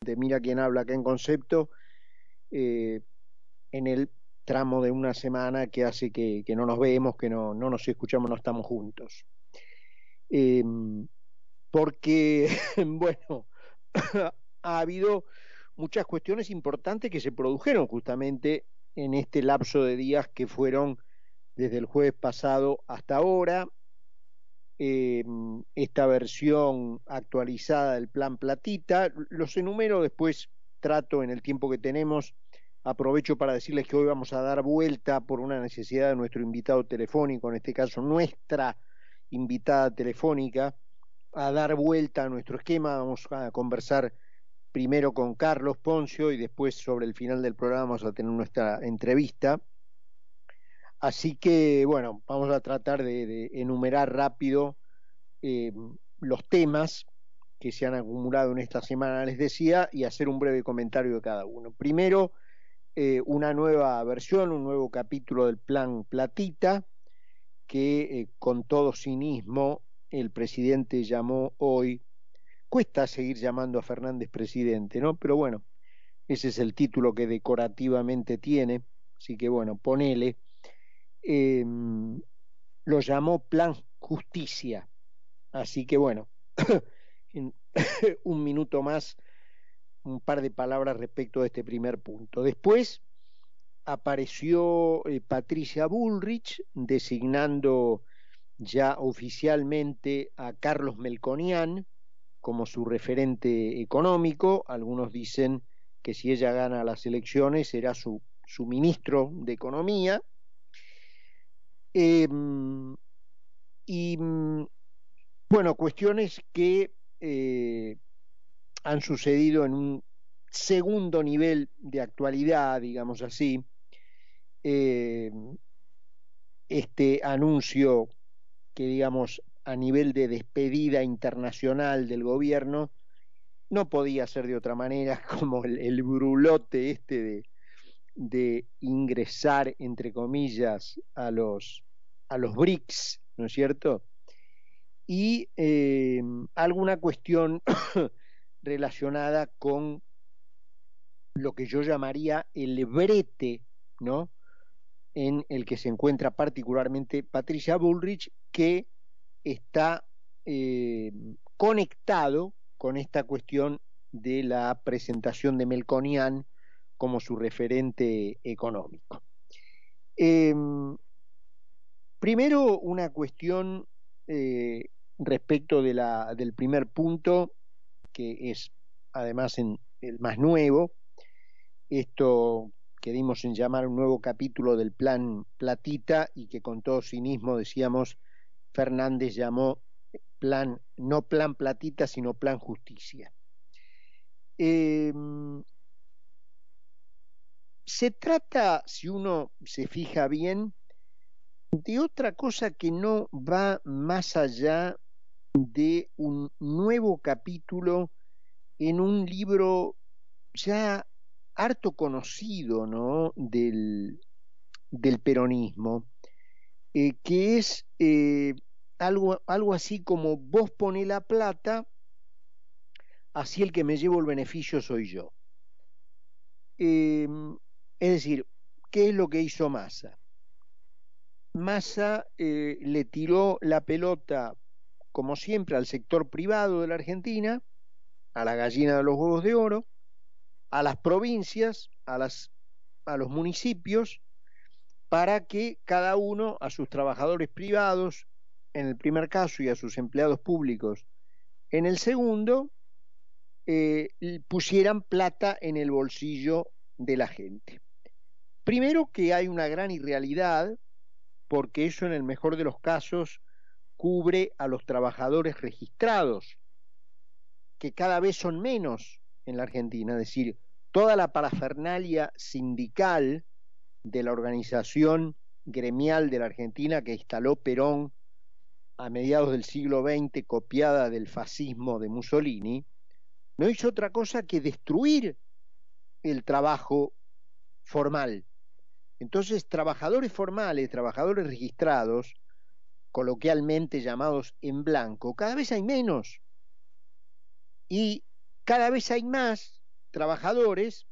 de Mira quién habla acá en concepto, eh, en el tramo de una semana que hace que, no nos vemos, que no, no, nos escuchamos, no estamos juntos. Em, porque, bueno, ha habido muchas cuestiones importantes que se produjeron justamente en este lapso de días que fueron desde el jueves pasado hasta ahora. Em, esta versión actualizada del plan Platita, los enumero después, trato en el tiempo que tenemos, aprovecho para decirles que hoy vamos a dar vuelta por una necesidad de nuestro invitado telefónico, en este caso nuestra invitada telefónica, a dar vuelta a nuestro esquema, vamos a conversar primero con Carlos Poncio y después sobre el final del programa vamos a tener nuestra entrevista. Así que, bueno, vamos a tratar de, enumerar rápido eh, los temas que se han acumulado en esta semana, les decía, y hacer un breve comentario de cada uno. Primero, eh, una nueva versión, un nuevo capítulo del plan Platita, que eh, con todo cinismo el presidente llamó hoy Cuesta seguir llamando a Fernández presidente, ¿no? Pero bueno, ese es el título que decorativamente tiene, así que bueno, ponele. Em, lo llamó Plan Justicia, así que bueno, en un minuto más, un par de palabras respecto de este primer punto. Después apareció eh, Patricia Bullrich designando ya oficialmente a Carlos Melconian, como su referente económico. Algunos dicen que si ella gana las elecciones será su, su ministro de Economía. Em, y bueno, cuestiones que eh, han sucedido en un segundo nivel de actualidad, digamos así. Em, este anuncio que, digamos, a nivel de despedida internacional del gobierno, no podía ser de otra manera como el, brulote este de, de, ingresar, entre comillas, a los, a los BRICS, ¿no es cierto? Y eh, alguna cuestión relacionada con lo que yo llamaría el brete, ¿no? En el que se encuentra particularmente Patricia Bullrich, que está eh, conectado con esta cuestión de la presentación de Melconian como su referente económico. Em, primero, una cuestión eh, respecto del primer punto, que es además el más nuevo, esto que dimos en llamar un nuevo capítulo del plan Platita y que con todo cinismo decíamos Fernández llamó plan, no plan platita, sino plan justicia. Em, se trata, si uno se fija bien, de otra cosa que no va más allá de un nuevo capítulo en un libro ya harto conocido ¿no? del, peronismo, eh, que es eh, algo, algo así como vos poné la plata, así el que me llevo el beneficio soy yo. Em, es decir, ¿qué es lo que hizo Massa? Massa eh, le tiró la pelota, como siempre, al sector privado de la Argentina, a la gallina de los huevos de oro, a las provincias, a, las, a los municipios, para que cada uno a sus trabajadores privados, en el primer caso, y a sus empleados públicos, en el segundo, eh, pusieran plata en el bolsillo de la gente. Primero que hay una gran irrealidad, porque eso en el mejor de los casos cubre a los trabajadores registrados, que cada vez son menos en la Argentina, es decir, toda la parafernalia sindical de la organización gremial de la Argentina que instaló Perón a mediados del siglo XX, copiada del fascismo de Mussolini, no hizo otra cosa que destruir el trabajo formal. Entonces, trabajadores formales, trabajadores registrados, coloquialmente llamados en blanco, cada vez hay menos. Y cada vez hay más trabajadores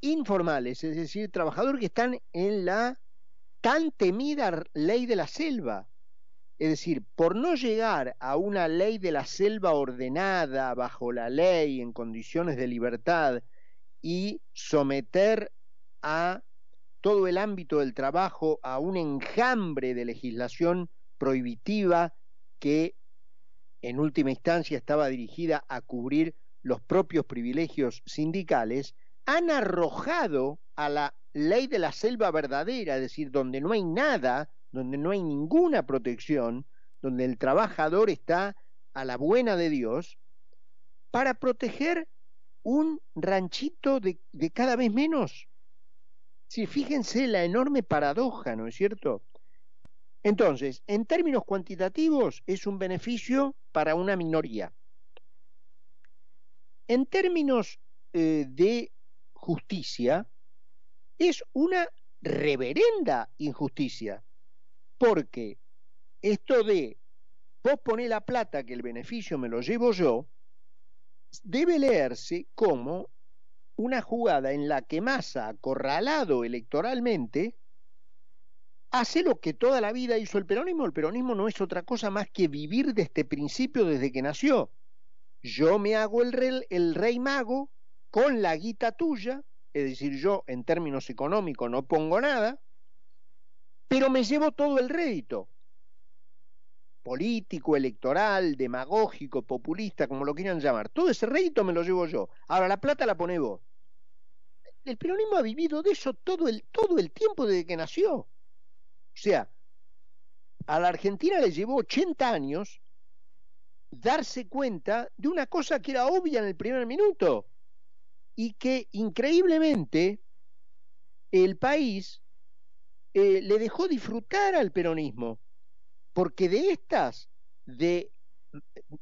informales, es decir, trabajadores que están en la tan temida ley de la selva. Es decir, por no llegar a una ley de la selva ordenada bajo la ley en condiciones de libertad y someter a todo el ámbito del trabajo a un enjambre de legislación prohibitiva que en última instancia estaba dirigida a cubrir los propios privilegios sindicales, han arrojado a la ley de la selva verdadera, es decir, donde no hay nada, donde no hay ninguna protección, donde el trabajador está a la buena de Dios, para proteger un ranchito de, de cada vez menos. Sí, fíjense la enorme paradoja, ¿no es cierto? Entonces, en términos cuantitativos, es un beneficio para una minoría. En términos eh, de justicia, es una reverenda injusticia, porque esto de vos poner la plata que el beneficio me lo llevo yo, debe leerse como una jugada en la que Massa, acorralado electoralmente, hace lo que toda la vida hizo el peronismo. El peronismo no es otra cosa más que vivir de este principio desde que nació. Yo me hago el rey, el rey mago con la guita tuya, es decir, yo en términos económicos no pongo nada, pero me llevo todo el rédito. Político, electoral, demagógico, populista, como lo quieran llamar. Todo ese rédito me lo llevo yo. Ahora la plata la pone vos. El peronismo ha vivido de eso todo el, todo el tiempo desde que nació. O sea, a la Argentina le llevó 80 años darse cuenta de una cosa que era obvia en el primer minuto y que increíblemente el país eh, le dejó disfrutar al peronismo, porque de estas, de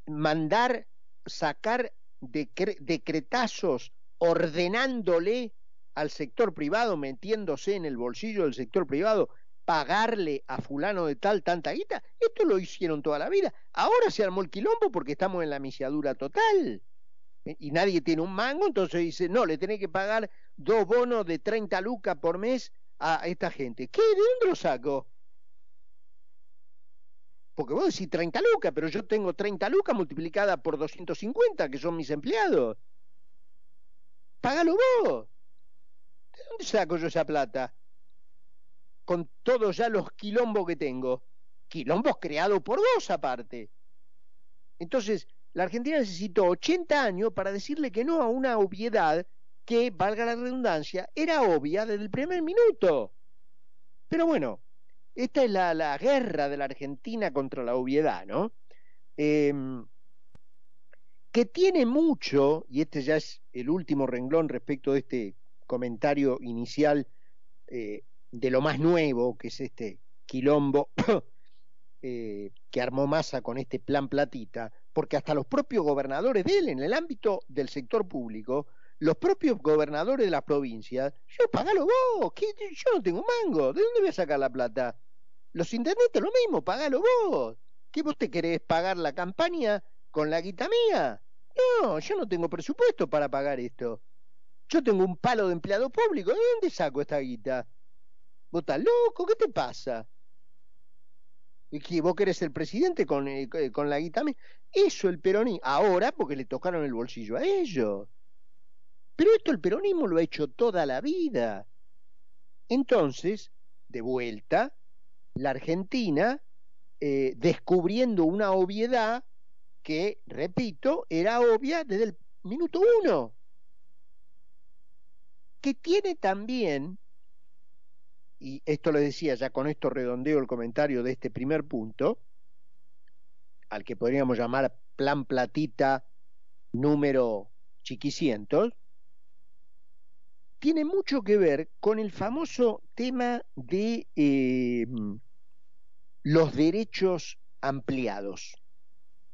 mandar, sacar decretazos ordenándole al sector privado, metiéndose en el bolsillo del sector privado, pagarle a fulano de tal tanta guita, esto lo hicieron toda la vida. Ahora se armó el quilombo porque estamos en la misiadura total. ¿eh? Y nadie tiene un mango, entonces dice, no, le tenés que pagar dos bonos de 30 lucas por mes a esta gente. ¿Qué? ¿De dónde lo saco? Porque vos decís 30 lucas, pero yo tengo 30 lucas multiplicada por 250, que son mis empleados. Págalo vos. ¿De dónde saco yo esa plata? con todos ya los quilombos que tengo. Quilombos creados por vos aparte. Entonces, la Argentina necesitó 80 años para decirle que no a una obviedad que, valga la redundancia, era obvia desde el primer minuto. Pero bueno, esta es la, la guerra de la Argentina contra la obviedad, ¿no? Eh, que tiene mucho, y este ya es el último renglón respecto de este comentario inicial eh, de lo más nuevo, que es este quilombo eh, que armó Massa con este plan platita, porque hasta los propios gobernadores de él, en el ámbito del sector público, los propios gobernadores de las provincias, yo pagalo vos, que yo no tengo mango, ¿de dónde voy a sacar la plata? Los intendentes lo mismo, pagalo vos. ¿Qué vos te querés pagar la campaña con la guita mía? No, yo no tengo presupuesto para pagar esto. Yo tengo un palo de empleado público, ¿de dónde saco esta guita? ¿Vos estás loco? ¿Qué te pasa? ¿Y que vos querés ser presidente con, eh, con la guita? Eso el peronismo, ahora porque le tocaron el bolsillo a ellos. Pero esto el peronismo lo ha hecho toda la vida. Entonces, de vuelta, la Argentina, eh, descubriendo una obviedad que, repito, era obvia desde el minuto uno, que tiene también y esto lo decía, ya con esto redondeo el comentario de este primer punto, al que podríamos llamar plan platita número chiquicientos, tiene mucho que ver con el famoso tema de eh, los derechos ampliados.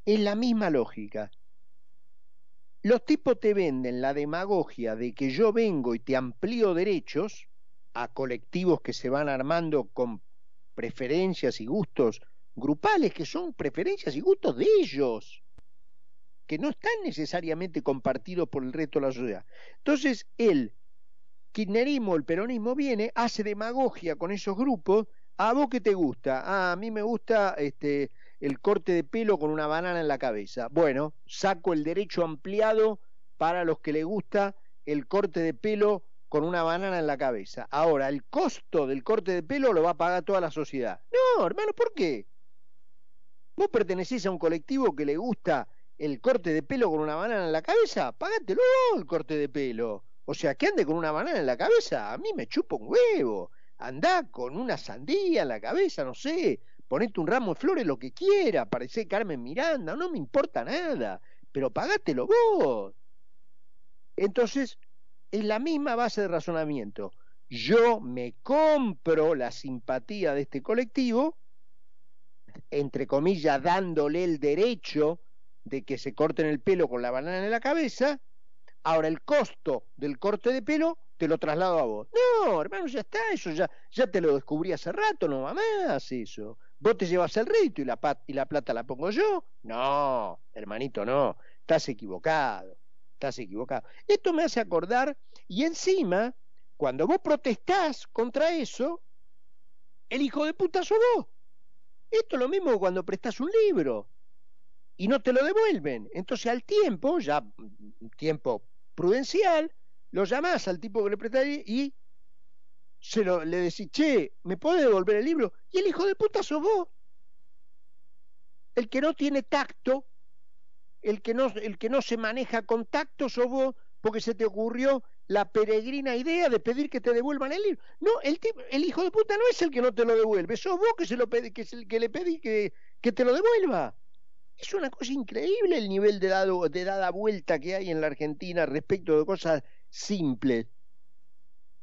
Es la misma lógica. Los tipos te venden la demagogia de que yo vengo y te amplío derechos, a colectivos que se van armando con preferencias y gustos grupales que son preferencias y gustos de ellos. que no están necesariamente compartidos por el resto de la sociedad. Entonces, el kirchnerismo, el peronismo viene, hace demagogia con esos grupos, ¿a vos qué te gusta? Ah, a mí me gusta este, el corte de pelo con una banana en la cabeza. Bueno, saco el derecho ampliado para los que les gusta el corte de pelo con una banana en la cabeza. Ahora, el costo del corte de pelo lo va a pagar toda la sociedad. No, hermano, ¿por qué? ¿Vos pertenecés a un colectivo que le gusta el corte de pelo con una banana en la cabeza? Págatelo el corte de pelo. O sea, que ande con una banana en la cabeza, a mí me chupa un huevo. Andá con una sandía en la cabeza, no sé, ponete un ramo de flores, lo que quiera, parece Carmen Miranda, no me importa nada, pero pagátelo vos. Entonces, es la misma base de razonamiento. Yo me compro la simpatía de este colectivo, entre comillas, dándole el derecho de que se corten el pelo con la banana en la cabeza, ahora el costo del corte de pelo te lo traslado a vos. No, hermano, ya está, eso ya, ya te lo descubrí hace rato, no más eso. ¿Vos te llevas el rédito y la, y la plata la pongo yo? No, hermanito, no, estás equivocado, estás equivocado. Esto me hace acordar, y encima, cuando vos protestás contra eso, el hijo de puta sos vos. Esto es lo mismo cuando prestás un libro y no te lo devuelven. Entonces al tiempo, ya tiempo prudencial, lo llamás al tipo que le prestaste y se lo, le decís, che, ¿me puede devolver el libro? Y el hijo de puta sos vos. El que no tiene tacto, el que no, el que no se maneja con tacto sos vos porque se te ocurrió la peregrina idea de pedir que te devuelvan el libro. No, el, el hijo de puta no es el que no te lo devuelve, sos vos que, se lo que, es el que le pedí que, que te lo devuelva. Es una cosa increíble el nivel de, dado, de dada vuelta que hay en la Argentina respecto de cosas simples.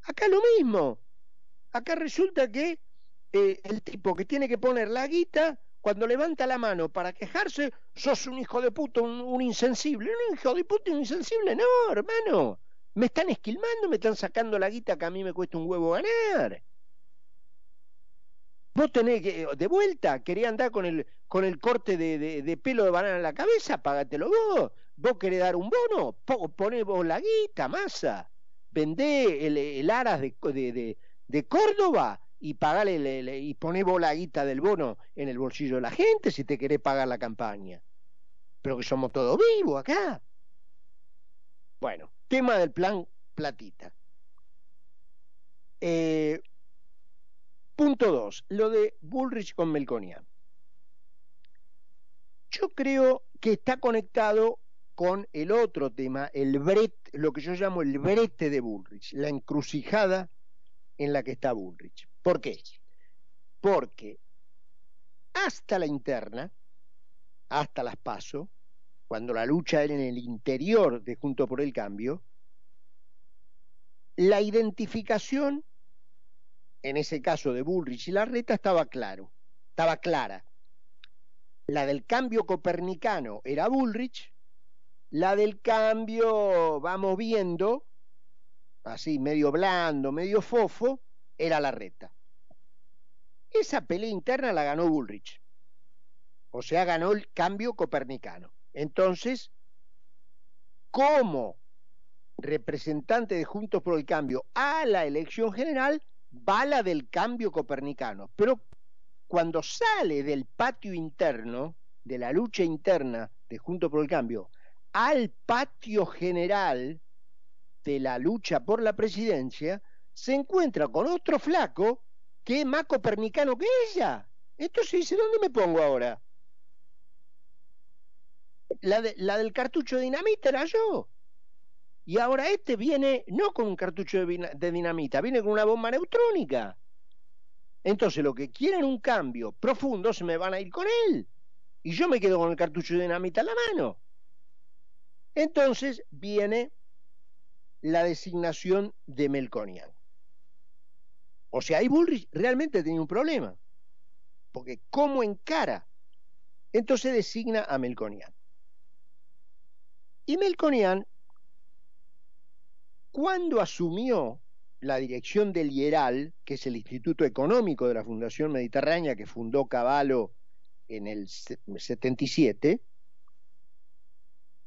Acá lo mismo. Acá resulta que eh, el tipo que tiene que poner la guita, cuando levanta la mano para quejarse, sos un hijo de puta, un, insensible. Un hijo de puta, un insensible. No, hermano. Me están esquilmando, me están sacando la guita que a mí me cuesta un huevo ganar. Vos tenés que, de vuelta, quería andar con el, con el corte de, de, pelo de banana en la cabeza, págatelo vos. Vos querés dar un bono, poné vos la guita, masa. Vendé el, el aras de, de, de, Córdoba y pagale y poné vos del bono en el bolsillo de la gente si te querés pagar la campaña. Pero que somos todos vivos acá. Bueno, tema del plan platita. Eh, Punto dos, lo de Bullrich con Melconian. Yo creo que está conectado con el otro tema, el brete, lo que yo llamo el brete de Bullrich, la encrucijada en la que está Bullrich. ¿Por qué? Porque hasta la interna, hasta las paso, cuando la lucha era en el interior de Junto por el Cambio, la identificación en ese caso de Bullrich y Larreta estaba claro, estaba clara. La del cambio copernicano era Bullrich, la del cambio, vamos viendo, así medio blando, medio fofo, era Larreta. Esa pelea interna la ganó Bullrich. O sea, ganó el cambio copernicano. Entonces, como representante de Juntos por el Cambio a la elección general, bala del cambio copernicano, pero cuando sale del patio interno, de la lucha interna de Junto por el Cambio, al patio general de la lucha por la presidencia, se encuentra con otro flaco que es más copernicano que ella. Entonces dice, ¿dónde me pongo ahora? La, del cartucho de dinamita era yo. Y ahora este viene no con un cartucho de, dinamita, viene con una bomba neutrónica. Entonces lo que quieren un cambio profundo se me van a ir con él. Y yo me quedo con el cartucho de dinamita en la mano. Entonces viene la designación de Melconian. O sea, ahí Bullrich realmente tenía un problema. Porque ¿cómo encara? Entonces designa a Melconian. Y Melconian cuando asumió la dirección del IERAL, que es el Instituto Económico de la Fundación Mediterránea que fundó Caballo en el 77,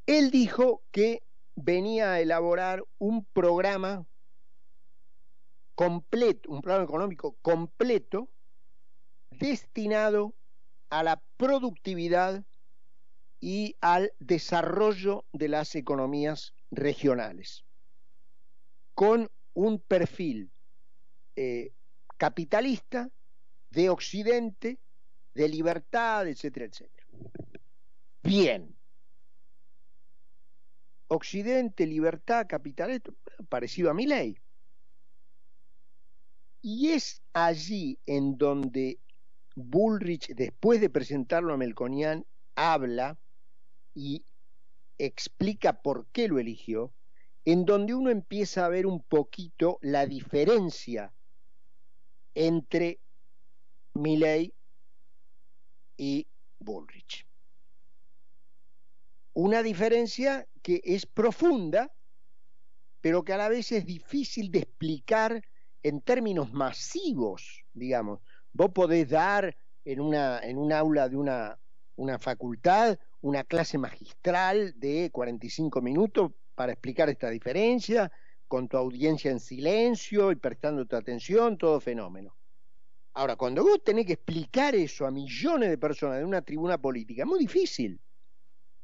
Él dijo que venía a elaborar un programa completo, un programa económico completo destinado a la productividad y al desarrollo de las economías regionales, con un perfil eh, capitalista, de Occidente, de libertad, etcétera, etcétera. Bien. Occidente, libertad, capitalismo, parecido a mi ley. Y es allí en donde Bullrich, después de presentarlo a Melconian, habla y explica por qué lo eligió, en donde uno empieza a ver un poquito la diferencia entre Milley y Bullrich. Una diferencia que es profunda, pero que a la vez es difícil de explicar en términos masivos, digamos. Vos podés dar en, una, en un aula de una, una facultad una clase magistral de 45 minutos para explicar esta diferencia, con tu audiencia en silencio y prestando tu atención, todo fenómeno. Ahora, cuando vos tenés que explicar eso a millones de personas de una tribuna política, es muy difícil.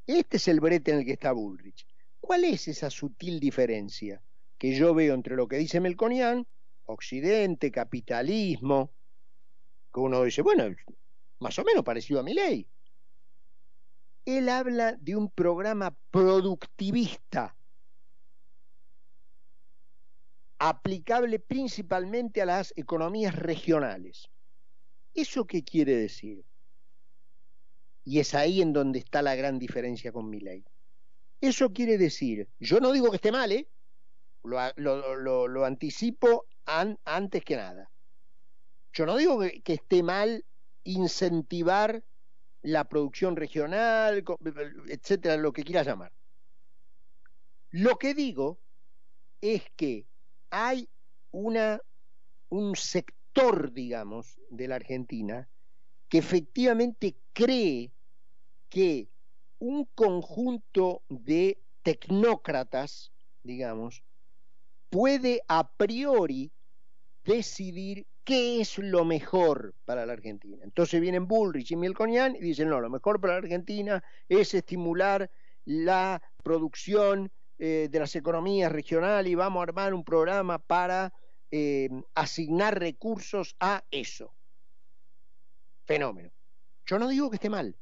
Este es el brete en el que está Bullrich. ¿Cuál es esa sutil diferencia que yo veo entre lo que dice Melconian, Occidente, capitalismo, que uno dice, bueno, más o menos parecido a mi ley? Él habla de un programa productivista aplicable principalmente a las economías regionales. ¿Eso qué quiere decir? Y es ahí en donde está la gran diferencia con mi ley. Eso quiere decir, yo no digo que esté mal, ¿eh? lo, anticipo antes que nada. Yo no digo que, que esté mal incentivar la producción regional, etcétera, lo que quieras llamar. Lo que digo es que hay una, un sector, digamos, de la Argentina que efectivamente cree que un conjunto de tecnócratas, digamos, puede a priori decidir qué es lo mejor para la Argentina. Entonces vienen Bullrich y Melconian y dicen, no, lo mejor para la Argentina es estimular la producción eh, de las economías regionales y vamos a armar un programa para eh, asignar recursos a eso. Fenómeno. Yo no digo que esté mal,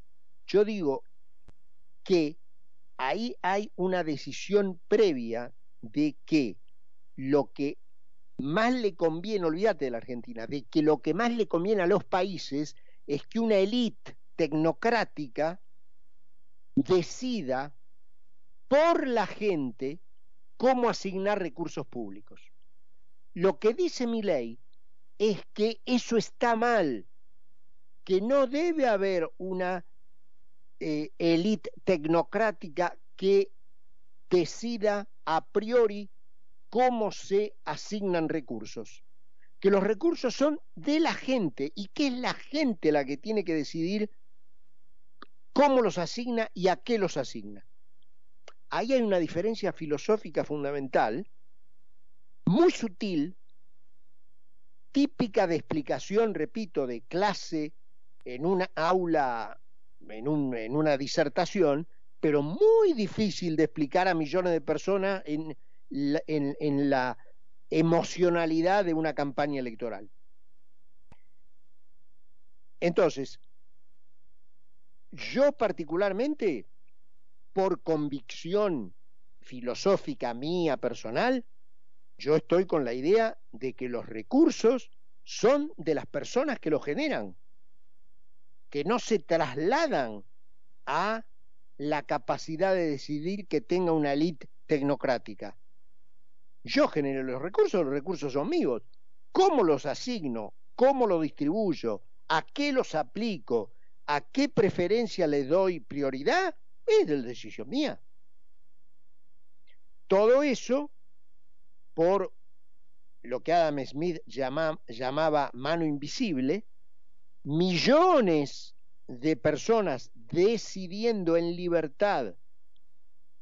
yo digo que ahí hay una decisión previa de que lo que más le conviene, olvídate de la Argentina, de que lo que más le conviene a los países es que una élite tecnocrática decida por la gente cómo asignar recursos públicos. Lo que dice mi ley es que eso está mal, que no debe haber una eh, élite tecnocrática que decida a priori cómo se asignan recursos. Que los recursos son de la gente y que es la gente la que tiene que decidir cómo los asigna y a qué los asigna. Ahí hay una diferencia filosófica fundamental, muy sutil, típica de explicación, repito, de clase en una aula, en, una disertación, pero muy difícil de explicar a millones de personas en, en la emocionalidad de una campaña electoral. Entonces, yo particularmente, por convicción filosófica mía personal, yo estoy con la idea de que los recursos son de las personas que los generan, que no se trasladan a la capacidad de decidir que tenga una élite tecnocrática. Yo genero los recursos, los recursos son míos. ¿Cómo los asigno? ¿Cómo los distribuyo? ¿A qué los aplico? ¿A qué preferencia le doy prioridad? Es de decisión mía. Todo eso por lo que Adam Smith llamaba mano invisible, millones de personas decidiendo en libertad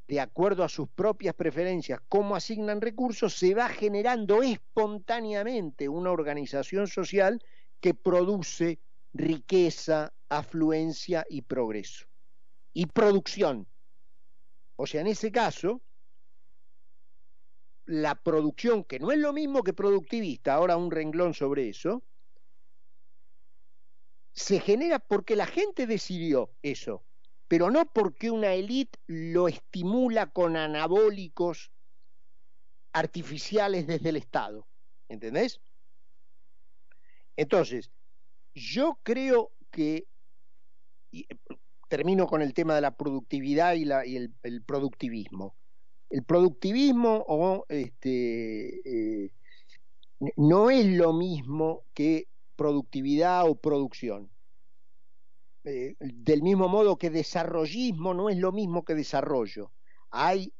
de acuerdo a sus propias preferencias, cómo asignan recursos, se va generando espontáneamente una organización social que produce riqueza, afluencia y progreso. Y producción. O sea, en ese caso, la producción, que no es lo mismo que productivista, ahora un renglón sobre eso, se genera porque la gente decidió eso pero no porque una élite lo estimula con anabólicos artificiales desde el Estado. ¿Entendés? Entonces, yo creo que, y termino con el tema de la productividad y, el, productivismo. El productivismo este, eh, no es lo mismo que productividad o producción. Eh, del mismo modo que desarrollismo no es lo mismo que desarrollo. Hay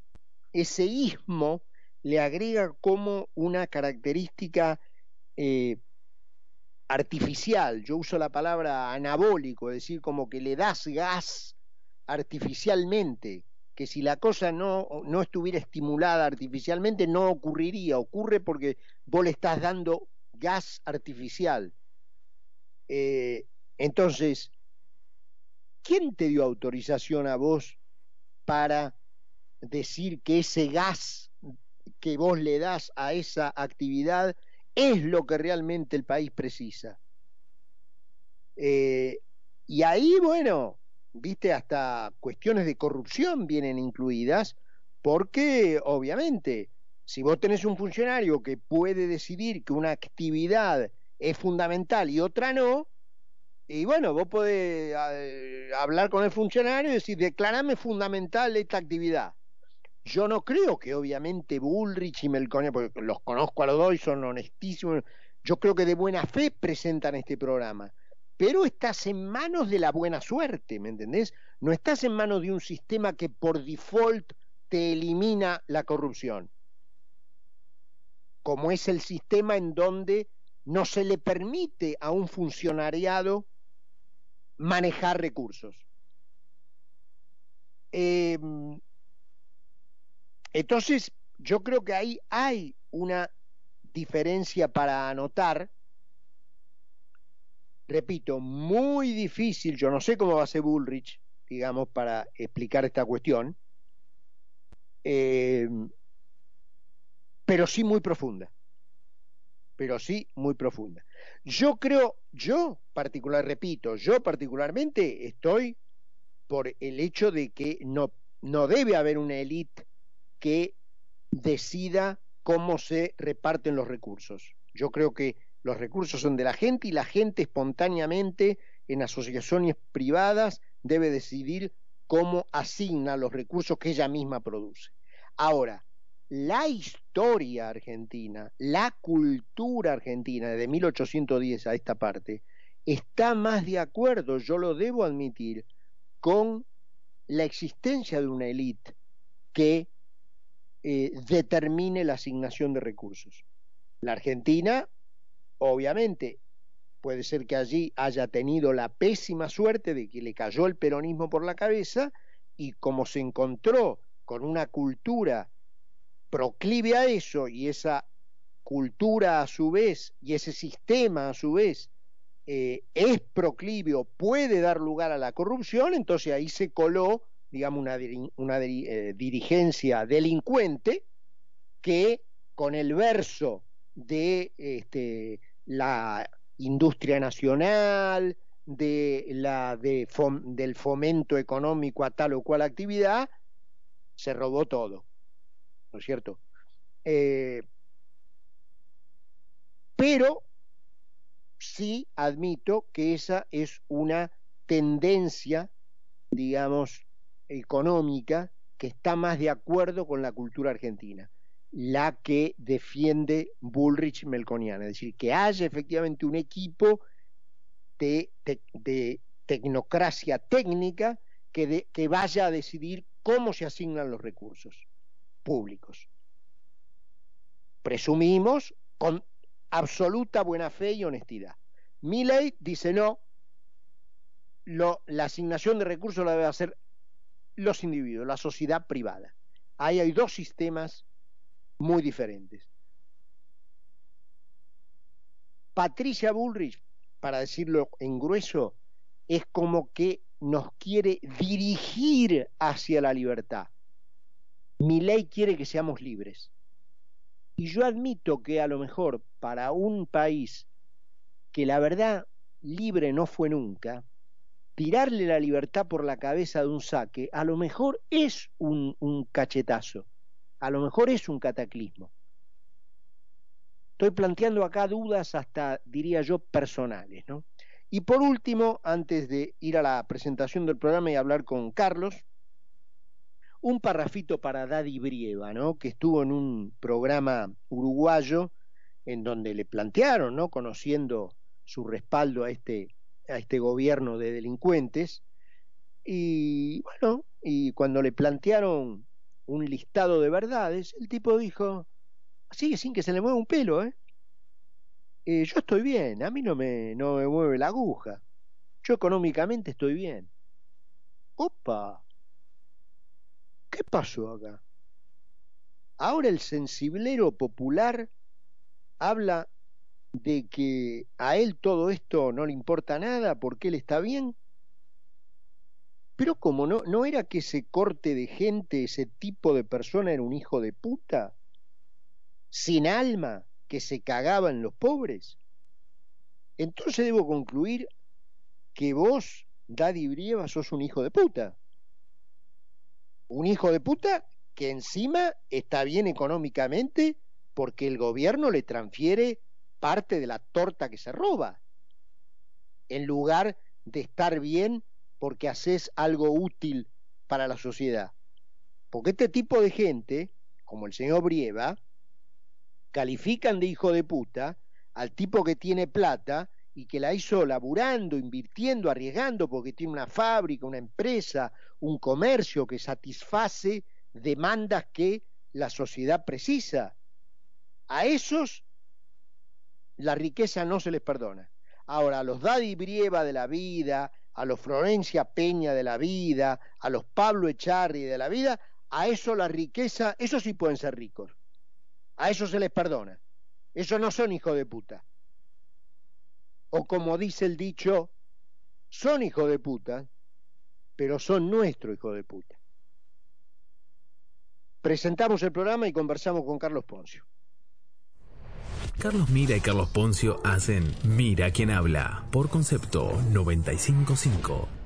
ese ismo le agrega como una característica eh, artificial. Yo uso la palabra anabólico, es decir, como que le das gas artificialmente, que si la cosa no, no estuviera estimulada artificialmente no ocurriría, ocurre porque vos le estás dando gas artificial. Eh, entonces, ¿quién te dio autorización a vos para decir que ese gas que vos le das a esa actividad es lo que realmente el país precisa? Eh, y ahí, bueno, viste, hasta cuestiones de corrupción vienen incluidas, porque obviamente, si vos tenés un funcionario que puede decidir que una actividad es fundamental y otra no, y bueno, vos podés hablar con el funcionario y decir, declarame fundamental esta actividad. Yo no creo que obviamente Bullrich y Melconia, porque los conozco a los dos y son honestísimos, yo creo que de buena fe presentan este programa. Pero estás en manos de la buena suerte, ¿me entendés? No estás en manos de un sistema que por default te elimina la corrupción. Como es el sistema en donde no se le permite a un funcionariado manejar recursos. Em, entonces, yo creo que ahí hay una diferencia para anotar. Repito, muy difícil, yo no sé cómo va a ser Bullrich, digamos, para explicar esta cuestión, em, pero sí muy profunda, pero sí muy profunda. Yo creo, yo particular, repito, yo particularmente estoy por el hecho de que no, no debe haber una élite que decida cómo se reparten los recursos. Yo creo que los recursos son de la gente y la gente espontáneamente en asociaciones privadas debe decidir cómo asigna los recursos que ella misma produce. Ahora, la historia argentina, la cultura argentina de 1810 a esta parte, está más de acuerdo, yo lo debo admitir, con la existencia de una élite que eh, determine la asignación de recursos. La Argentina, obviamente, puede ser que allí haya tenido la pésima suerte de que le cayó el peronismo por la cabeza y como se encontró con una cultura proclive a eso y esa cultura a su vez y ese sistema a su vez eh, es proclive o puede dar lugar a la corrupción, entonces ahí se coló, digamos, una, una eh, dirigencia delincuente que con el verso de este, la industria nacional, de la, de del fomento económico a tal o cual actividad, se robó todo. ¿No es cierto? Eh, pero sí admito que esa es una tendencia, digamos, económica que está más de acuerdo con la cultura argentina, la que defiende Bullrich Melconiana, es decir, que haya efectivamente un equipo de, tecnocracia técnica que, que vaya a decidir cómo se asignan los recursos públicos. Presumimos con absoluta buena fe y honestidad. Mi ley dice no, la asignación de recursos la debe hacer los individuos, la sociedad privada. Ahí hay dos sistemas muy diferentes. Patricia Bullrich, para decirlo en grueso, es como que nos quiere dirigir hacia la libertad. Mi ley quiere que seamos libres. Y yo admito que a lo mejor para un país que la verdad libre no fue nunca, tirarle la libertad por la cabeza de un saque, a lo mejor es un, un cachetazo, a lo mejor es un cataclismo. Estoy planteando acá dudas hasta, diría yo, personales, ¿no? Y por último, antes de ir a la presentación del programa y hablar con Carlos, un parrafito para Daddy Brieva, ¿no? que estuvo en un programa uruguayo en donde le plantearon, ¿no? conociendo su respaldo a este, a este gobierno de delincuentes, y bueno, y cuando le plantearon un listado de verdades, el tipo dijo, sigue sin que se le mueva un pelo, ¿eh? Eh, yo estoy bien, a mí no me, no me mueve la aguja. Yo económicamente estoy bien. Opa, ¿qué pasó acá? Ahora el sensiblero popular habla de que a él todo esto no le importa nada porque él está bien. Pero como no, era que ese corte de gente, ese tipo de persona era un hijo de puta, sin alma, que se cagaban los pobres. Entonces debo concluir que vos, Daddy Brieva, sos un hijo de puta. Un hijo de puta que encima está bien económicamente porque el gobierno le transfiere parte de la torta que se roba, en lugar de estar bien porque haces algo útil para la sociedad. Porque este tipo de gente, como el señor Brieva, califican de hijo de puta al tipo que tiene plata y que la hizo laburando, invirtiendo, arriesgando, porque tiene una fábrica, una empresa, un comercio que satisface demandas que la sociedad precisa. A esos la riqueza no se les perdona. Ahora, a los Daddy Brieva de la vida, a los Florencia Peña de la vida, a los Pablo Echarri de la vida, a eso la riqueza, esos sí pueden ser ricos. A eso se les perdona. Esos no son hijos de puta. O como dice el dicho, son hijos de puta, pero son nuestro hijo de puta. Presentamos el programa y conversamos con Carlos Poncio. Carlos Mira y Carlos Poncio hacen Mira quien habla por concepto 955.